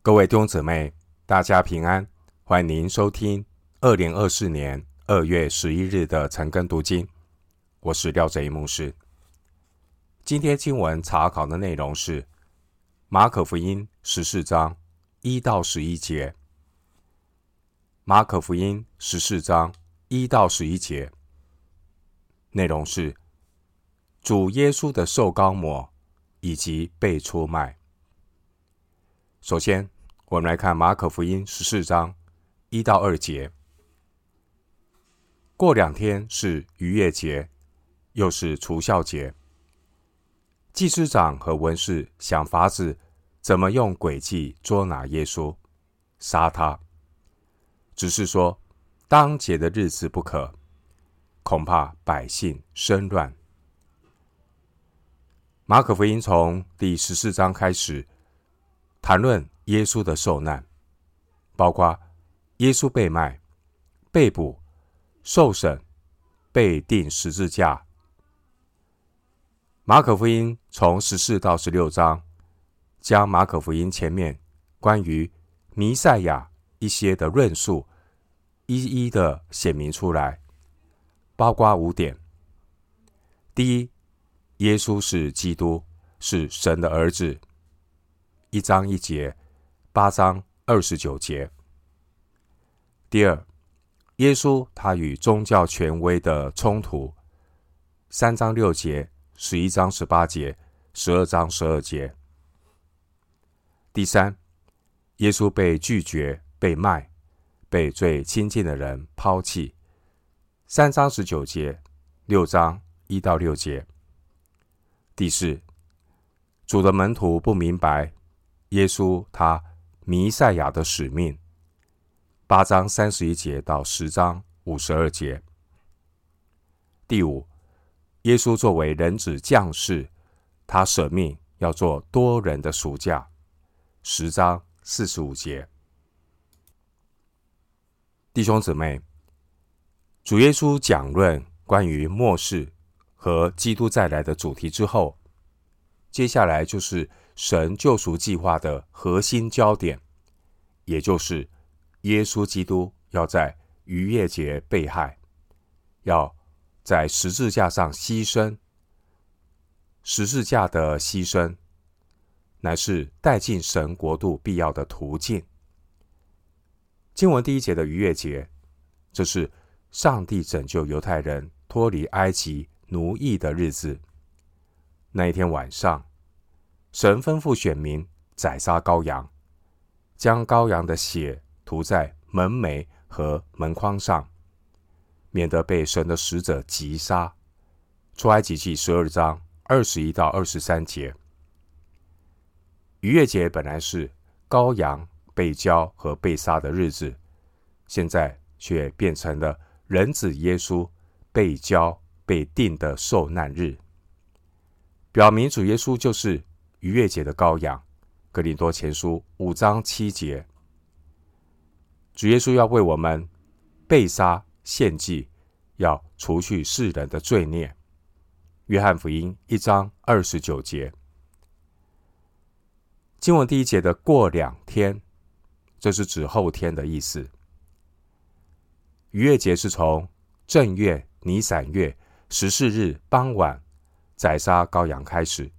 各位弟兄姊妹，大家平安！欢迎您收听二零二四年二月十一日的晨更读经。我是廖哲一牧师。今天经文查考的内容是马可福音十四章一到十一节。马可福音十四章一到十一节内容是主耶稣的受膏抹以及被出卖。首先，我们来看马可福音十四章一到二节。过两天是逾越节，又是除酵节。祭司长和文士想法子，怎么用诡计捉拿耶稣，杀他。只是说，当节的日子不可，恐怕百姓生乱。马可福音从第十四章开始。谈论耶稣的受难，包括耶稣被卖、被捕、受审、被钉十字架。马可福音从十四到十六章，将马可福音前面关于弥赛亚一些的论述，一一的显明出来，包括五点：第一，耶稣是基督，是神的儿子。一章一节，八章二十九节。第二，耶稣他与宗教权威的冲突，三章六节，十一章十八节，十二章十二节。第三，耶稣被拒绝、被卖，被最亲近的人抛弃，三章十九节，六章一到六节。第四，主的门徒不明白。耶稣他弥赛亚的使命，八章三十一节到十章五十二节。第五，耶稣作为人子降世，他舍命要做多人的赎价，十章四十五节。弟兄姊妹，主耶稣讲论关于末世和基督再来的主题之后，接下来就是。神救赎计划的核心焦点，也就是耶稣基督要在逾越节被害，要在十字架上牺牲。十字架的牺牲，乃是带进神国度必要的途径。经文第一节的逾越节，这是上帝拯救犹太人脱离埃及奴役的日子。那一天晚上。神吩咐选民宰杀羔羊，将羔羊的血涂在门楣和门框上，免得被神的使者击杀。出埃及记十二章二十一到二十三节。逾越节本来是羔羊被交和被杀的日子，现在却变成了人子耶稣被交被定的受难日，表明主耶稣就是。逾越节的羔羊，格林多前书五章七节，主耶稣要为我们被杀献祭，要除去世人的罪孽。约翰福音一章二十九节，经文第一节的过两天，这是指后天的意思。逾越节是从正月尼散月十四日傍晚宰杀羔羊开始。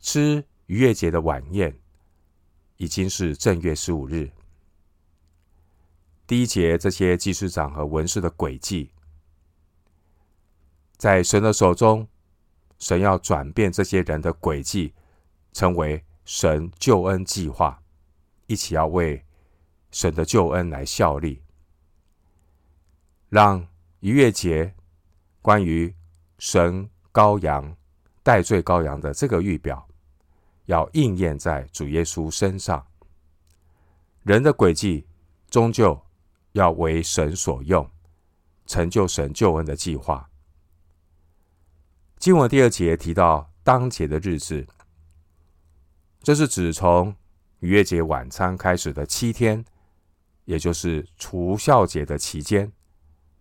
吃逾越节的晚宴，已经是正月十五日。第一节这些祭司长和文士的诡计，在神的手中，神要转变这些人的诡计，成为神救恩计划，一起要为神的救恩来效力，让逾越节关于神羔羊代罪羔羊的这个预表。要应验在主耶稣身上，人的诡计终究要为神所用，成就神救恩的计划。经文第二节提到当节的日子，这是指从逾越节晚餐开始的七天，也就是除酵节的期间。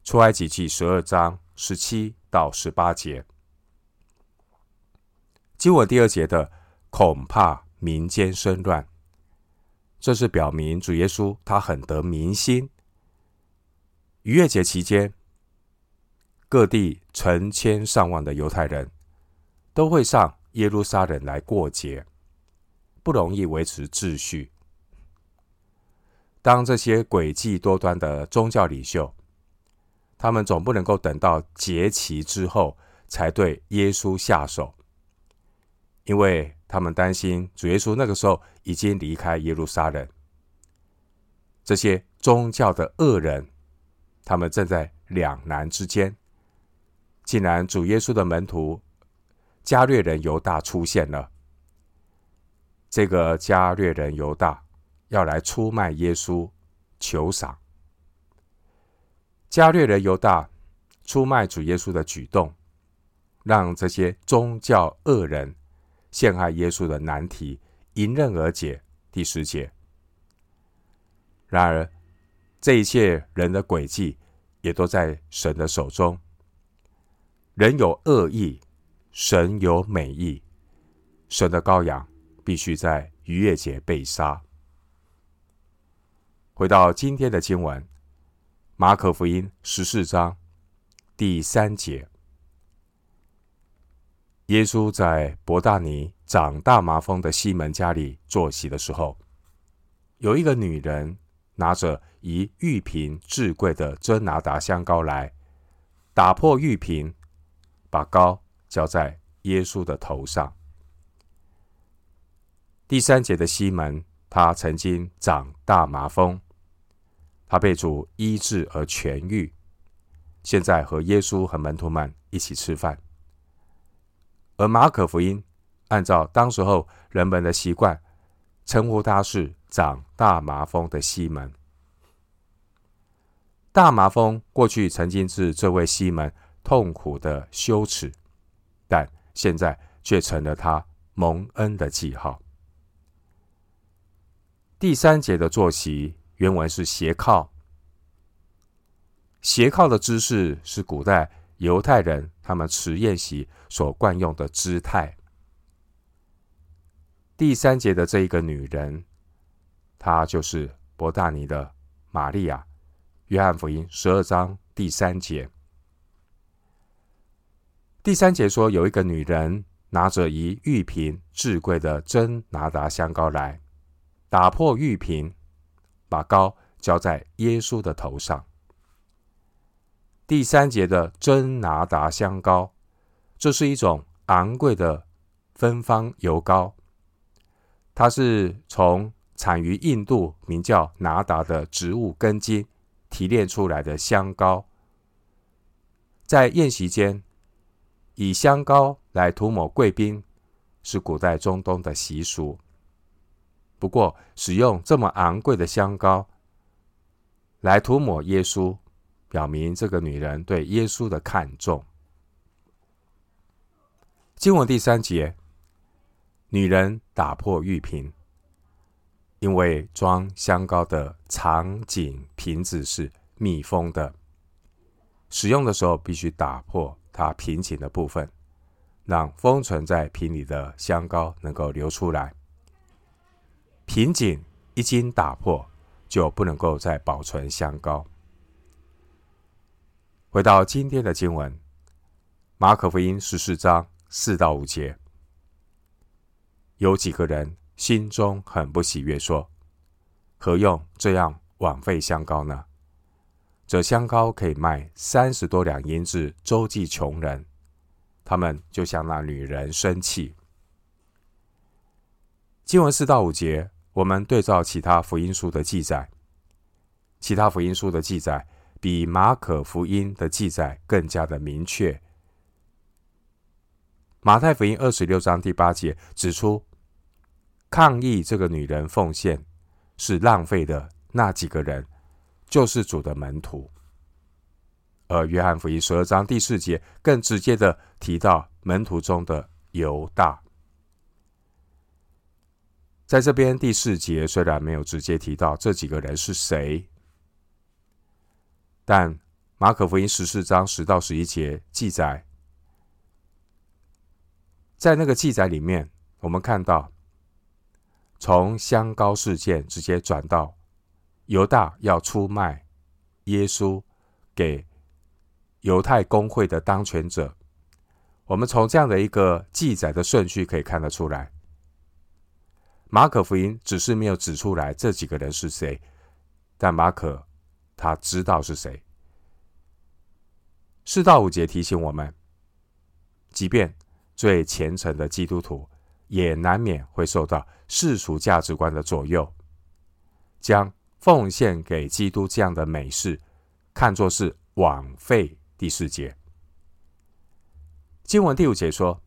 出埃及记十二章十七到十八节。经文第二节的。恐怕民间生乱，这是表明主耶稣他很得民心。逾越节期间，各地成千上万的犹太人都会上耶路撒冷来过节，不容易维持秩序。当这些诡计多端的宗教领袖，他们总不能够等到节期之后才对耶稣下手，因为他们担心主耶稣那个时候已经离开耶路撒冷。这些宗教的恶人，他们正在两难之间。既然主耶稣的门徒加略人犹大出现了，这个加略人犹大。要来出卖耶稣，求赏。加略人犹大出卖主耶稣的举动，让这些宗教恶人陷害耶稣的难题迎刃而解。第十节。然而，这一切人的诡计也都在神的手中。人有恶意，神有美意。神的羔羊必须在逾越节被杀。回到今天的经文，《马可福音》十四章第三节，耶稣在伯大尼长大麻风的西门家里坐席的时候，有一个女人拿着一玉瓶至贵的真拿达香膏来，打破玉瓶，把膏浇在耶稣的头上。第三节的西门，他曾经长大麻风。他被主医治而痊愈，现在和耶稣和门徒们一起吃饭。而马可福音按照当时候人们的习惯，称呼他是长大麻风的西门。大麻风过去曾经是这位西门痛苦的羞耻，但现在却成了他蒙恩的记号。第三节的坐席。原文是斜靠，斜靠的姿势是古代犹太人他们持宴席所惯用的姿态。第三节的这一个女人，她就是伯大尼的玛利亚。约翰福音十二章第三节，第三节说有一个女人拿着一玉瓶至贵的真拿达香膏来，打破玉瓶。把膏浇在耶稣的头上。第三节的真拿达香膏，这是一种昂贵的芬芳油膏，它是从产于印度名叫拿达的植物根茎提炼出来的香膏。在宴席间，以香膏来涂抹贵宾，是古代中东的习俗。不过，使用这么昂贵的香膏来涂抹耶稣，表明这个女人对耶稣的看重。经文第三节，女人打破玉瓶，因为装香膏的长颈瓶子是密封的，使用的时候必须打破它瓶颈的部分，让封存在瓶里的香膏能够流出来。瓶颈一经打破，就不能够再保存香膏。回到今天的经文，马可福音十四章四到五节，有几个人心中很不喜悦，说：“何用这样枉费香膏呢？这香膏可以卖三十多两银子，周济穷人。”他们就向那女人生气。经文四到五节。我们对照其他福音书的记载，其他福音书的记载比马可福音的记载更加的明确。马太福音二十六章第八节指出，抗议这个女人奉献是浪费的那几个人，就是主的门徒。而约翰福音十二章第四节更直接的提到门徒中的犹大。在这边第四节虽然没有直接提到这几个人是谁，但马可福音十四章十到十一节记载，在那个记载里面，我们看到从香膏事件直接转到犹大要出卖耶稣给犹太公会的当权者。我们从这样的一个记载的顺序可以看得出来，马可福音只是没有指出来这几个人是谁，但马可他知道是谁。四到五节提醒我们，即便最虔诚的基督徒，也难免会受到世俗价值观的左右，将奉献给基督这样的美事看作是枉费。第四节。经文第五节说：“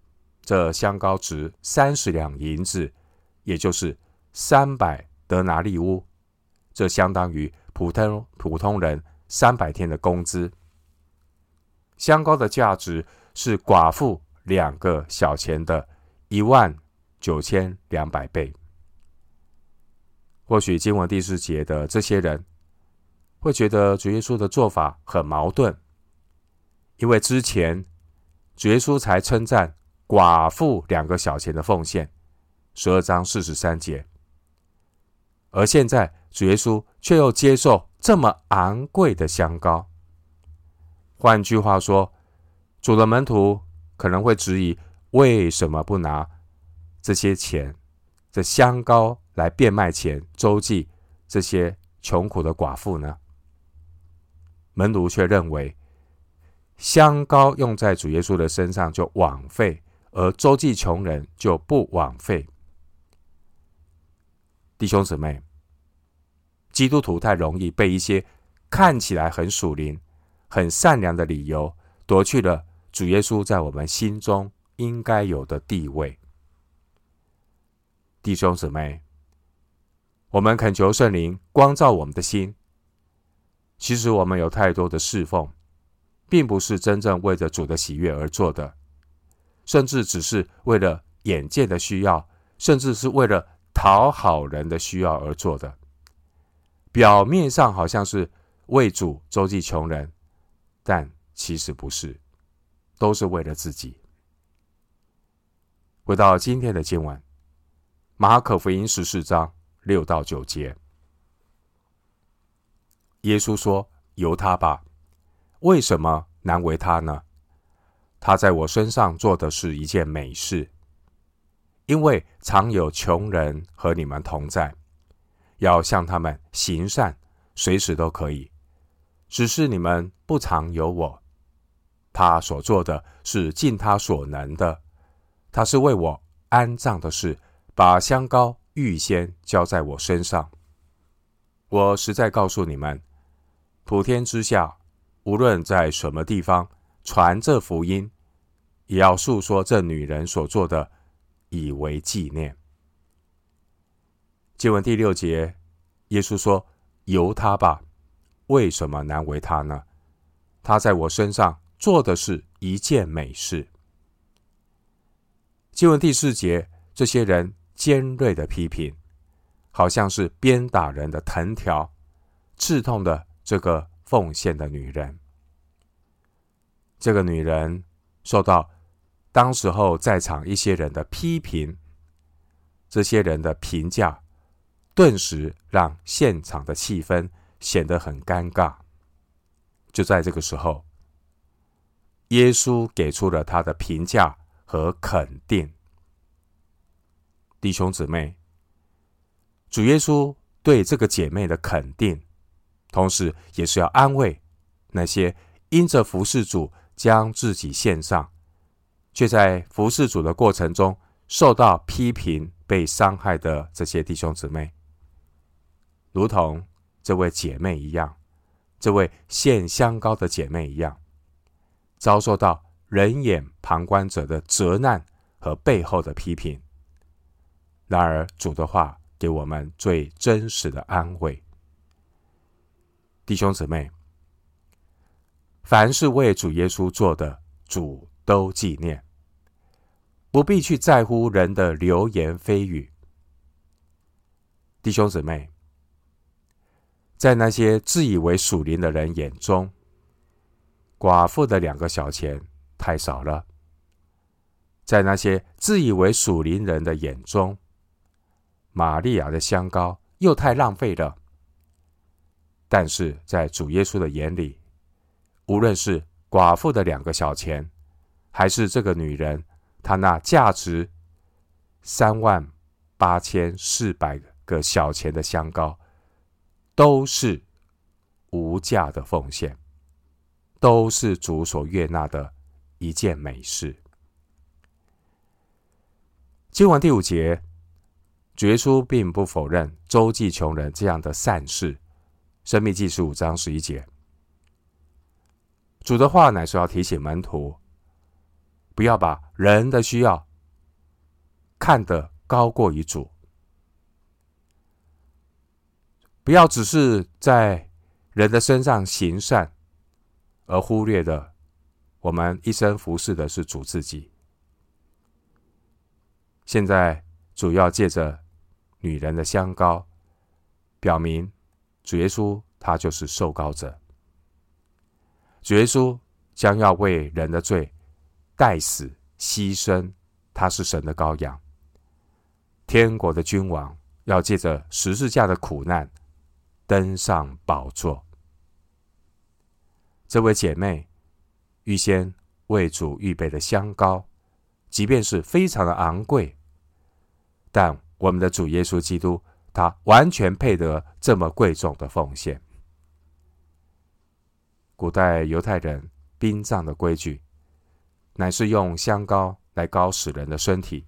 这香膏值三十两银子，也就是三百德拿利乌，这相当于普通普通人三百天的工资。香膏的价值是寡妇两个小钱的一万九千两百倍。或许经文第四节的这些人会觉得主耶稣的做法很矛盾，因为之前。”主耶稣才称赞寡妇两个小钱的奉献，十二章四十三节，而现在主耶稣却又接受这么昂贵的香膏。换句话说，主的门徒可能会质疑：为什么不拿这些钱、这香膏来变卖钱周济这些穷苦的寡妇呢？门徒却认为。香膏用在主耶稣的身上就枉费，而周济穷人就不枉费。弟兄姊妹，基督徒太容易被一些看起来很属灵、很善良的理由夺去了主耶稣在我们心中应该有的地位。弟兄姊妹，我们恳求圣灵光照我们的心。其实我们有太多的侍奉。并不是真正为着主的喜悦而做的，甚至只是为了眼见的需要，甚至是为了讨好人的需要而做的。表面上好像是为主周济穷人，但其实不是，都是为了自己。回到今天的经文，马可福音十四章六到九节，耶稣说：“由他吧。”为什么难为他呢？他在我身上做的是一件美事，因为常有穷人和你们同在，要向他们行善，随时都可以。只是你们不常有我。他所做的是尽他所能的，他是为我安葬的事，把香膏预先浇在我身上。我实在告诉你们，普天之下。无论在什么地方传这福音，也要述说这女人所做的，以为纪念。经文第六节，耶稣说：“由他吧，为什么难为他呢？他在我身上做的是一件美事。”经文第四节，这些人尖锐的批评，好像是鞭打人的藤条，刺痛的这个。奉献的女人，这个女人受到当时候在场一些人的批评，这些人的评价，顿时让现场的气氛显得很尴尬。就在这个时候，耶稣给出了他的评价和肯定。弟兄姊妹，主耶稣对这个姐妹的肯定。同时，也是要安慰那些因着服侍主将自己献上，却在服侍主的过程中受到批评、被伤害的这些弟兄姊妹，如同这位姐妹一样，这位献香膏的姐妹一样，遭受到人眼旁观者的责难和背后的批评。然而，主的话给我们最真实的安慰。弟兄姊妹，凡是为主耶稣做的，主都纪念，不必去在乎人的流言蜚语。弟兄姊妹，在那些自以为属灵的人眼中，寡妇的两个小钱太少了；在那些自以为属灵人的眼中，玛利亚的香膏又太浪费了。但是在主耶稣的眼里，无论是寡妇的两个小钱，还是这个女人她那价值三万八千四百个小钱的香膏，都是无价的奉献，都是主所悦纳的一件美事。经文第五节，主耶稣并不否认周济穷人这样的善事。生命记十五章十一节，主的话乃是要提醒门徒，不要把人的需要看得高过于主，不要只是在人的身上行善，而忽略了我们一生服侍的是主自己。现在主要借着女人的香膏，表明。主耶稣他就是受膏者，主耶稣将要为人的罪代死牺牲，他是神的羔羊。天国的君王要借着十字架的苦难登上宝座。这位姐妹预先为主预备的香膏，即便是非常的昂贵，但我们的主耶稣基督。他完全配得这么贵重的奉献。古代犹太人殡葬的规矩，乃是用香膏来膏死人的身体，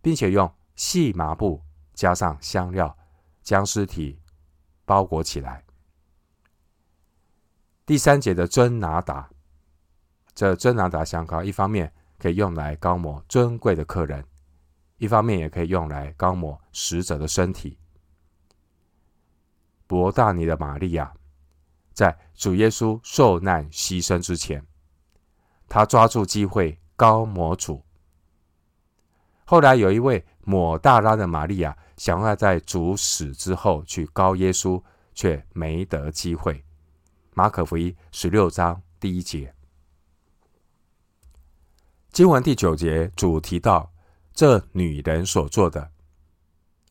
并且用细麻布加上香料，将尸体包裹起来。第三节的真拿达，这真拿达香膏，一方面可以用来膏抹尊贵的客人。一方面也可以用来膏抹死者的身体。伯大尼的玛利亚，在主耶稣受难牺牲之前，他抓住机会膏抹主。后来有一位抹大拉的玛利亚，想要在主死之后去告耶稣，却没得机会。马可福音十六章第一节，经文第九节，主提到。这女人所做的，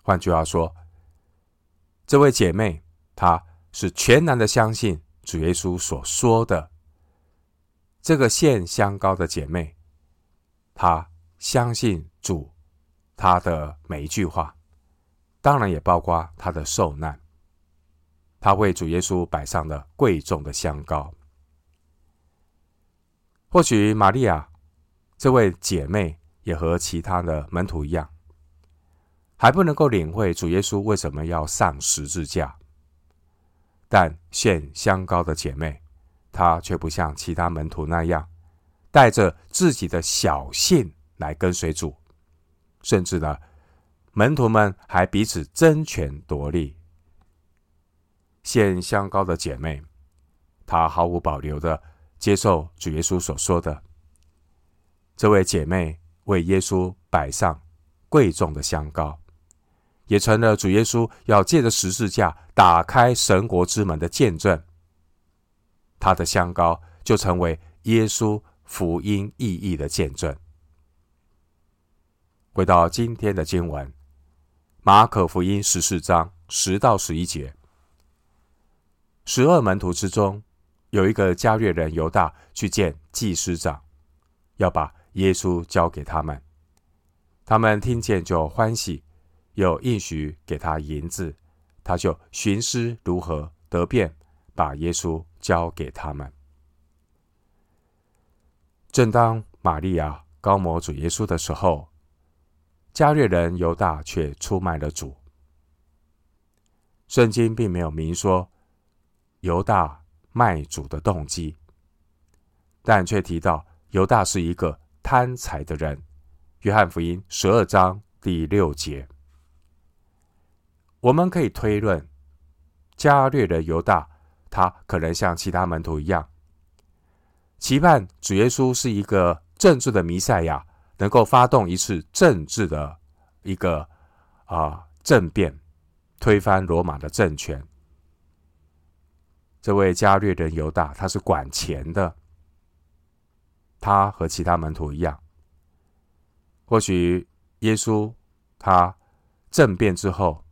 换句话说，这位姐妹她是全然的相信主耶稣所说的。这个献香膏的姐妹，她相信主，她的每一句话，当然也包括她的受难。她为主耶稣摆上了贵重的香膏。或许玛利亚这位姐妹。也和其他的门徒一样，还不能够领会主耶稣为什么要上十字架。但献香膏的姐妹，她却不像其他门徒那样，带着自己的小信来跟随主，甚至呢，门徒们还彼此争权夺利。献香膏的姐妹，她毫无保留的接受主耶稣所说的。这位姐妹。为耶稣摆上贵重的香膏，也成了主耶稣要借着十字架打开神国之门的见证。他的香膏就成为耶稣福音意义的见证。回到今天的经文，马可福音十四章十到十一节，十二门徒之中有一个加略人犹大去见祭司长，要把。耶稣交给他们，他们听见就欢喜，又应许给他银子，他就寻思如何得便把耶稣交给他们。正当玛利亚高摩主耶稣的时候，加略人犹大却出卖了主。圣经并没有明说犹大卖主的动机，但却提到犹大是一个。贪财的人，约翰福音十二章第六节，我们可以推论，加略人犹大，他可能像其他门徒一样，期盼主耶稣是一个政治的弥赛亚，能够发动一次政治的一个啊、政变，推翻罗马的政权。这位加略人犹大，他是管钱的。他和其他门徒一样，或许耶稣他政变之后，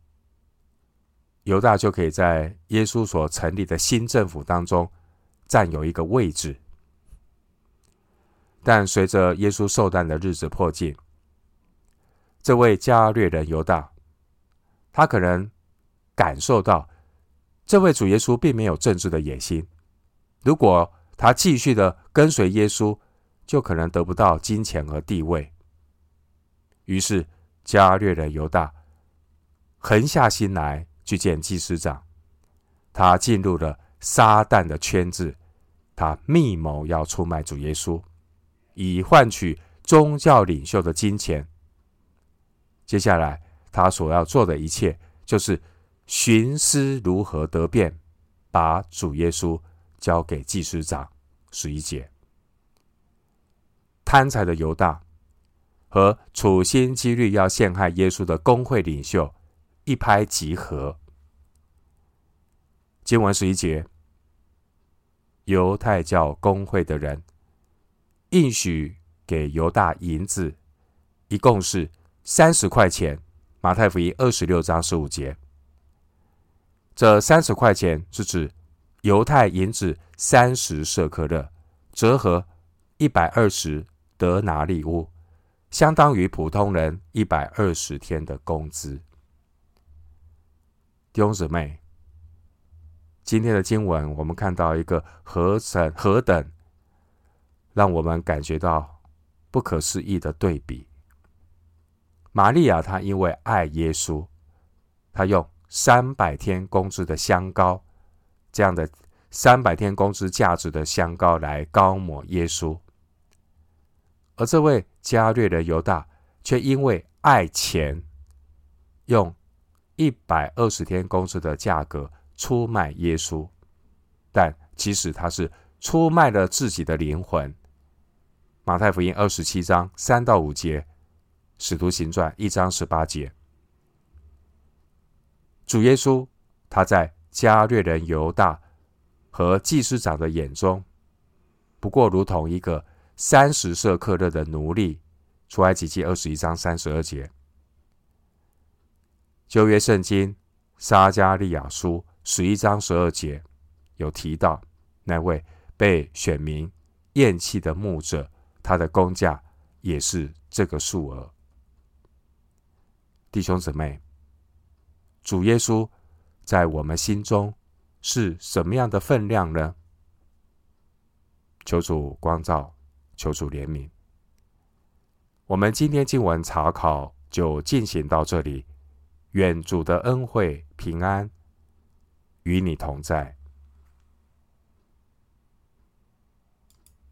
犹大就可以在耶稣所成立的新政府当中占有一个位置。但随着耶稣受难的日子迫近，这位加略人犹大，他可能感受到这位主耶稣并没有政治的野心。如果他继续的跟随耶稣，就可能得不到金钱和地位。于是，加略人犹大横下心来去见祭司长，他进入了撒旦的圈子，他密谋要出卖主耶稣。以换取宗教领袖的金钱。接下来，他所要做的一切，就是寻思如何得便，把主耶稣交给祭司长。十一节，贪财的犹大和处心积虑要陷害耶稣的公会领袖一拍即合。经文十一节，犹太教公会的人。应许给犹大银子，一共是三十块钱。马太福音二十六章十五节，这三十块钱是指犹太银子三十舍客勒，折合一百二十德拿利乌，相当于普通人一百二十天的工资。弟兄姊妹，今天的经文，我们看到一个何等何等。让我们感觉到不可思议的对比。玛利亚她因为爱耶稣，她用三百天工资的香膏，这样的三百天工资价值的香膏来膏抹耶稣。而这位加略的犹大却因为爱钱，用一百二十天工资的价格出卖耶稣。但其实他是出卖了自己的灵魂。马太福音二十七章三到五节，使徒行传一章十八节，主耶稣他在加略人犹大和祭司长的眼中，不过如同一个三十舍客勒的奴隶。出埃及记二十一章三十二节，旧约圣经撒迦利亚书十一章十二节有提到那位被选民厌弃的牧者。他的工价也是这个数额。弟兄姊妹，主耶稣在我们心中是什么样的分量呢？求主光照，求主怜悯。我们今天经文查考就进行到这里。愿主的恩惠平安与你同在。